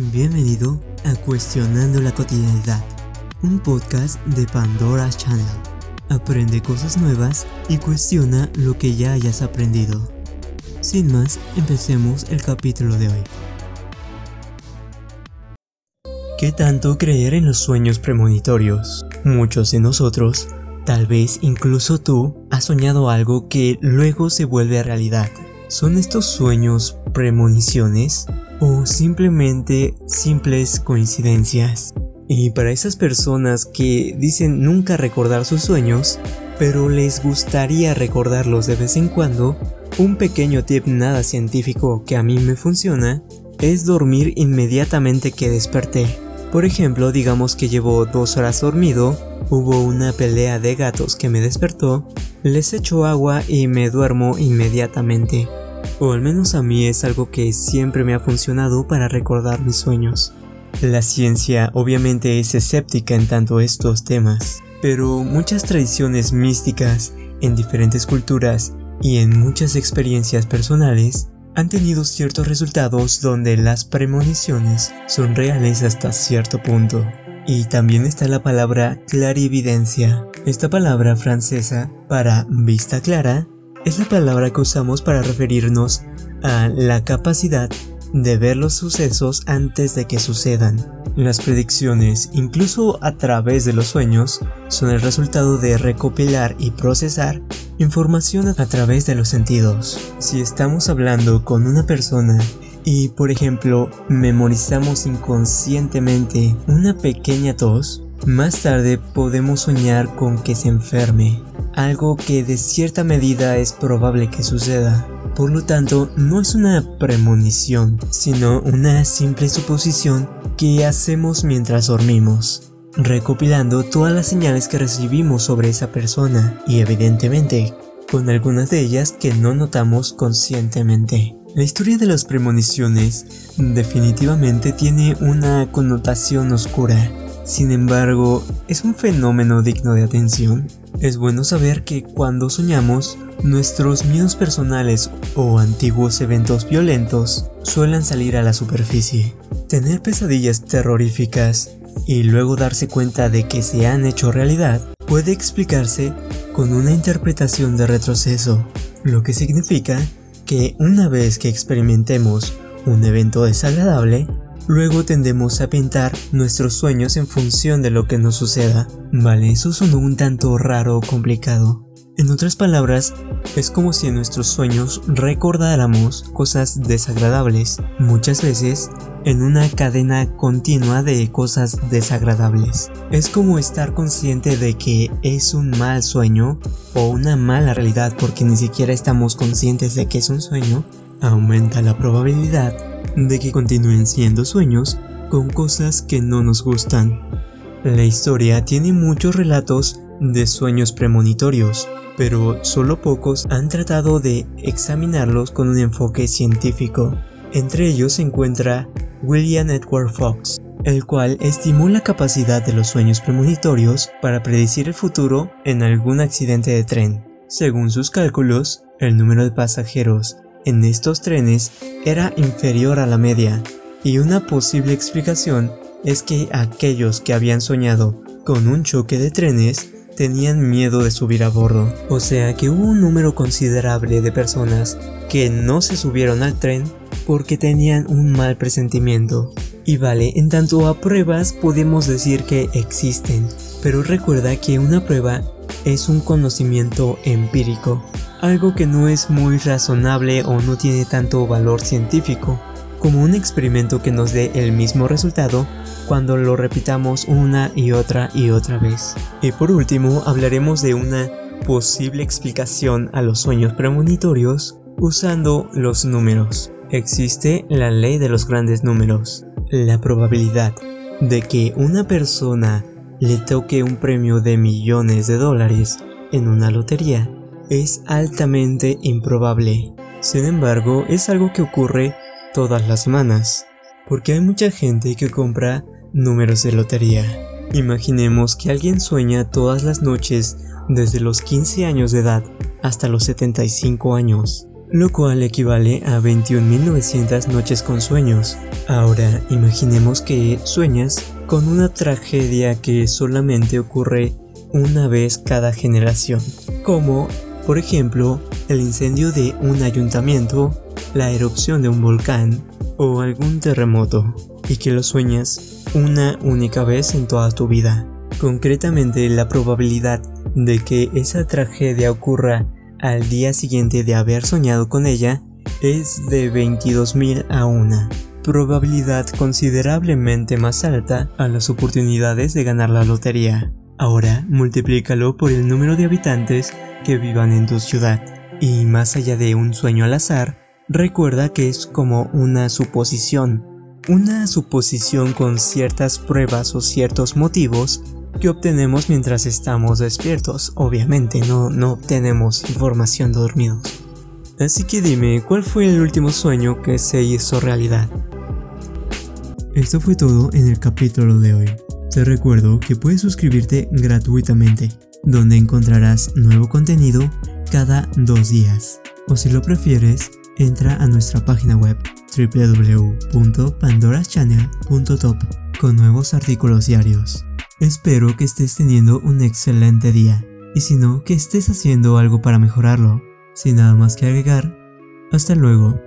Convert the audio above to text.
Bienvenido a Cuestionando la Cotidianidad, un podcast de Pandora Channel. Aprende cosas nuevas y cuestiona lo que ya hayas aprendido. Sin más, empecemos el capítulo de hoy. ¿Qué tanto creer en los sueños premonitorios? Muchos de nosotros, tal vez incluso tú, has soñado algo que luego se vuelve realidad. ¿Son estos sueños premoniciones o simplemente simples coincidencias? Y para esas personas que dicen nunca recordar sus sueños, pero les gustaría recordarlos de vez en cuando, un pequeño tip nada científico que a mí me funciona es dormir inmediatamente que desperté. Por ejemplo, digamos que llevo dos horas dormido, hubo una pelea de gatos que me despertó, les echo agua y me duermo inmediatamente. O al menos a mí es algo que siempre me ha funcionado para recordar mis sueños. La ciencia obviamente es escéptica en tanto estos temas, pero muchas tradiciones místicas en diferentes culturas y en muchas experiencias personales han tenido ciertos resultados donde las premoniciones son reales hasta cierto punto. Y también está la palabra clarividencia. Esta palabra francesa para vista clara es la palabra que usamos para referirnos a la capacidad de ver los sucesos antes de que sucedan. Las predicciones, incluso a través de los sueños, son el resultado de recopilar y procesar información a través de los sentidos. Si estamos hablando con una persona y, por ejemplo, memorizamos inconscientemente una pequeña tos, más tarde podemos soñar con que se enferme, algo que de cierta medida es probable que suceda. Por lo tanto, no es una premonición, sino una simple suposición que hacemos mientras dormimos, recopilando todas las señales que recibimos sobre esa persona y evidentemente con algunas de ellas que no notamos conscientemente. La historia de las premoniciones definitivamente tiene una connotación oscura sin embargo, es un fenómeno digno de atención. Es bueno saber que cuando soñamos, nuestros miedos personales o antiguos eventos violentos suelen salir a la superficie. Tener pesadillas terroríficas y luego darse cuenta de que se han hecho realidad puede explicarse con una interpretación de retroceso, lo que significa que una vez que experimentemos un evento desagradable, Luego tendemos a pintar nuestros sueños en función de lo que nos suceda. Vale, eso sonó un tanto raro o complicado. En otras palabras, es como si en nuestros sueños recordáramos cosas desagradables, muchas veces en una cadena continua de cosas desagradables. Es como estar consciente de que es un mal sueño o una mala realidad porque ni siquiera estamos conscientes de que es un sueño, aumenta la probabilidad de que continúen siendo sueños con cosas que no nos gustan. La historia tiene muchos relatos de sueños premonitorios, pero solo pocos han tratado de examinarlos con un enfoque científico. Entre ellos se encuentra William Edward Fox, el cual estimó la capacidad de los sueños premonitorios para predecir el futuro en algún accidente de tren. Según sus cálculos, el número de pasajeros en estos trenes era inferior a la media, y una posible explicación es que aquellos que habían soñado con un choque de trenes tenían miedo de subir a bordo, o sea que hubo un número considerable de personas que no se subieron al tren porque tenían un mal presentimiento. Y vale, en tanto a pruebas podemos decir que existen, pero recuerda que una prueba es un conocimiento empírico, algo que no es muy razonable o no tiene tanto valor científico, como un experimento que nos dé el mismo resultado cuando lo repitamos una y otra y otra vez. Y por último hablaremos de una posible explicación a los sueños premonitorios usando los números. Existe la ley de los grandes números. La probabilidad de que una persona le toque un premio de millones de dólares en una lotería es altamente improbable. Sin embargo, es algo que ocurre todas las semanas, porque hay mucha gente que compra números de lotería. Imaginemos que alguien sueña todas las noches desde los 15 años de edad hasta los 75 años. lo cual equivale a 21.900 noches con sueños. Ahora imaginemos que sueñas con una tragedia que solamente ocurre una vez cada generación, como por ejemplo el incendio de un ayuntamiento, la erupción de un volcán o algún terremoto, y que lo sueñas una única vez en toda tu vida. Concretamente la probabilidad de que esa tragedia ocurra al día siguiente de haber soñado con ella es de 22.000 a 1, probabilidad considerablemente más alta a las oportunidades de ganar la lotería. Ahora multiplícalo por el número de habitantes que vivan en tu ciudad. Y más allá de un sueño al azar, recuerda que es como una suposición. Una suposición con ciertas pruebas o ciertos motivos que obtenemos mientras estamos despiertos. Obviamente no, no obtenemos información dormidos. Así que dime, ¿cuál fue el último sueño que se hizo realidad? Esto fue todo en el capítulo de hoy. Te recuerdo que puedes suscribirte gratuitamente, donde encontrarás nuevo contenido cada dos días. O si lo prefieres, entra a nuestra página web www.pandoraschannel.top con nuevos artículos diarios. Espero que estés teniendo un excelente día y si no, que estés haciendo algo para mejorarlo. Sin nada más que agregar, hasta luego.